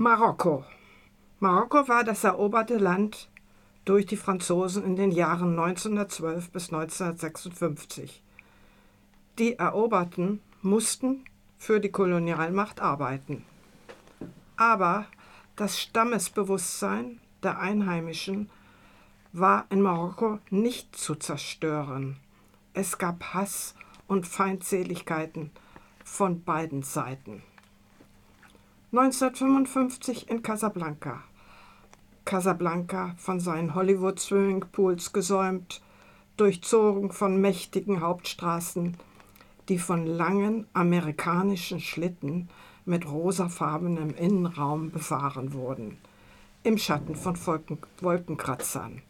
Marokko. Marokko war das eroberte Land durch die Franzosen in den Jahren 1912 bis 1956. Die Eroberten mussten für die Kolonialmacht arbeiten. Aber das Stammesbewusstsein der Einheimischen war in Marokko nicht zu zerstören. Es gab Hass und Feindseligkeiten von beiden Seiten. 1955 in Casablanca. Casablanca von seinen Hollywood-Swimmingpools gesäumt, durchzogen von mächtigen Hauptstraßen, die von langen amerikanischen Schlitten mit rosafarbenem Innenraum befahren wurden, im Schatten von Wolkenkratzern.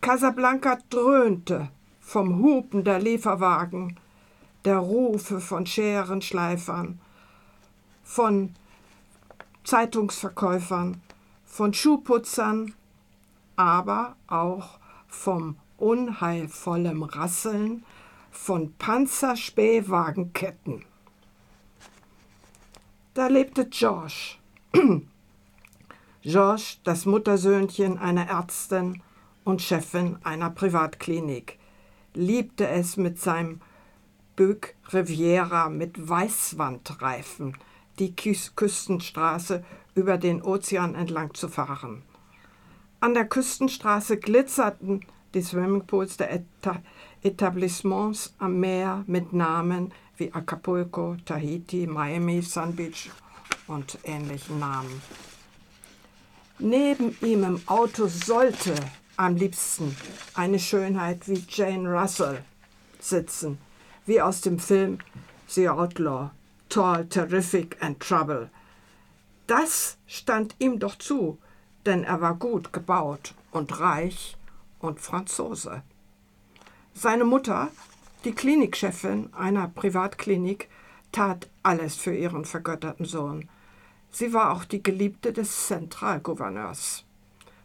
Casablanca dröhnte vom Hupen der Lieferwagen, der Rufe von Scherenschleifern, von Zeitungsverkäufern, von Schuhputzern, aber auch vom unheilvollen Rasseln von Panzerspähwagenketten. Da lebte George. George, das Muttersöhnchen einer Ärztin und Chefin einer Privatklinik, liebte es mit seinem Buick Riviera mit Weißwandreifen die Küstenstraße über den Ozean entlang zu fahren. An der Küstenstraße glitzerten die Swimmingpools der Etablissements am Meer mit Namen wie Acapulco, Tahiti, Miami, Sun Beach und ähnlichen Namen. Neben ihm im Auto sollte am liebsten eine Schönheit wie Jane Russell sitzen, wie aus dem Film The Outlaw, Tall, Terrific and Trouble. Das stand ihm doch zu, denn er war gut gebaut und reich und Franzose. Seine Mutter die Klinikchefin einer Privatklinik tat alles für ihren vergötterten Sohn. Sie war auch die Geliebte des Zentralgouverneurs.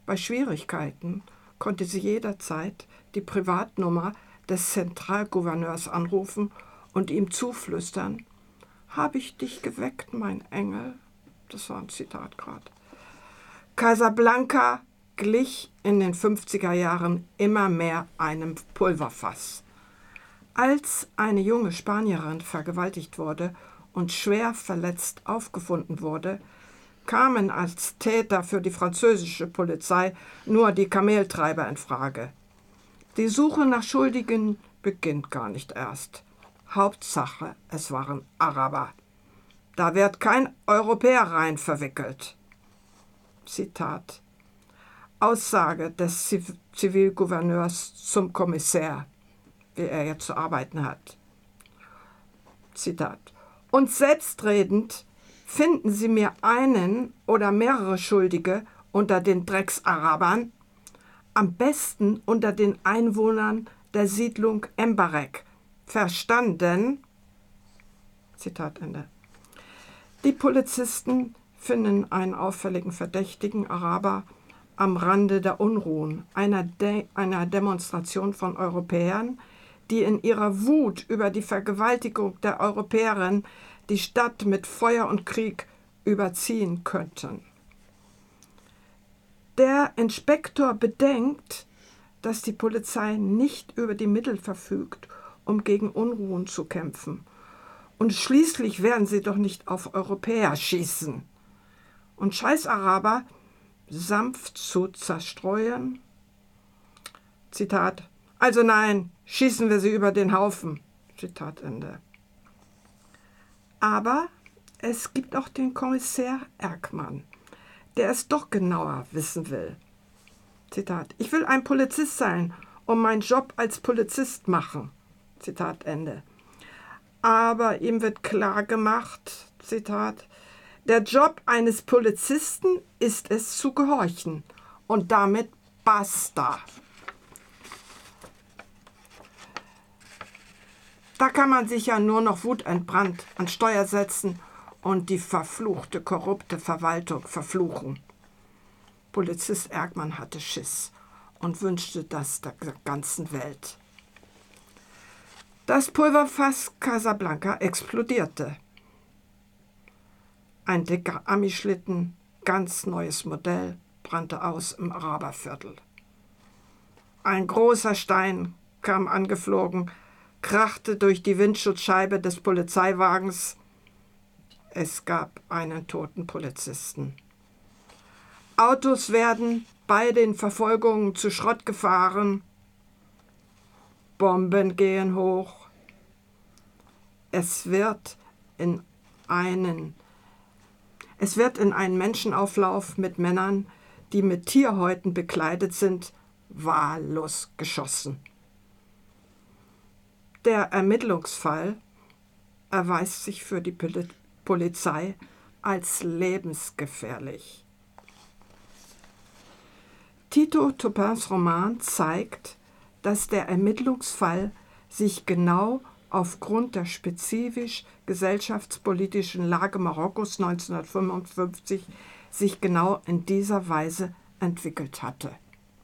Bei Schwierigkeiten konnte sie jederzeit die Privatnummer des Zentralgouverneurs anrufen und ihm zuflüstern, Hab ich dich geweckt, mein Engel? Das war ein Zitat gerade. Casablanca glich in den 50er Jahren immer mehr einem Pulverfass. Als eine junge Spanierin vergewaltigt wurde und schwer verletzt aufgefunden wurde, kamen als Täter für die französische Polizei nur die Kameltreiber in Frage. Die Suche nach Schuldigen beginnt gar nicht erst. Hauptsache, es waren Araber. Da wird kein Europäer rein verwickelt. Zitat. Aussage des Zivilgouverneurs zum Kommissär wie er jetzt zu arbeiten hat. Zitat. Und selbstredend finden Sie mir einen oder mehrere Schuldige unter den Drecksarabern, am besten unter den Einwohnern der Siedlung Embarek. Verstanden? Zitat Ende. Die Polizisten finden einen auffälligen verdächtigen Araber am Rande der Unruhen, einer, De einer Demonstration von Europäern, die in ihrer Wut über die Vergewaltigung der Europäerin die Stadt mit Feuer und Krieg überziehen könnten. Der Inspektor bedenkt, dass die Polizei nicht über die Mittel verfügt, um gegen Unruhen zu kämpfen. Und schließlich werden sie doch nicht auf Europäer schießen. Und Scheiß-Araber sanft zu zerstreuen. Zitat. Also nein, schießen wir sie über den Haufen. Zitat Ende. Aber es gibt auch den Kommissär Erkmann, der es doch genauer wissen will. Zitat. Ich will ein Polizist sein und meinen Job als Polizist machen. Zitat Ende. Aber ihm wird klar gemacht, Zitat, der Job eines Polizisten ist es zu gehorchen und damit basta. Da kann man sich ja nur noch wutentbrannt an Steuer setzen und die verfluchte, korrupte Verwaltung verfluchen. Polizist Ergmann hatte Schiss und wünschte das der ganzen Welt. Das Pulverfass Casablanca explodierte. Ein dicker Amischlitten, ganz neues Modell, brannte aus im Araberviertel. Ein großer Stein kam angeflogen, krachte durch die Windschutzscheibe des Polizeiwagens. Es gab einen toten Polizisten. Autos werden bei den Verfolgungen zu Schrott gefahren. Bomben gehen hoch. Es wird in einen es wird in einen Menschenauflauf mit Männern, die mit Tierhäuten bekleidet sind, wahllos geschossen. Der Ermittlungsfall erweist sich für die Polizei als lebensgefährlich. Tito Topins Roman zeigt, dass der Ermittlungsfall sich genau aufgrund der spezifisch gesellschaftspolitischen Lage Marokkos 1955 sich genau in dieser Weise entwickelt hatte.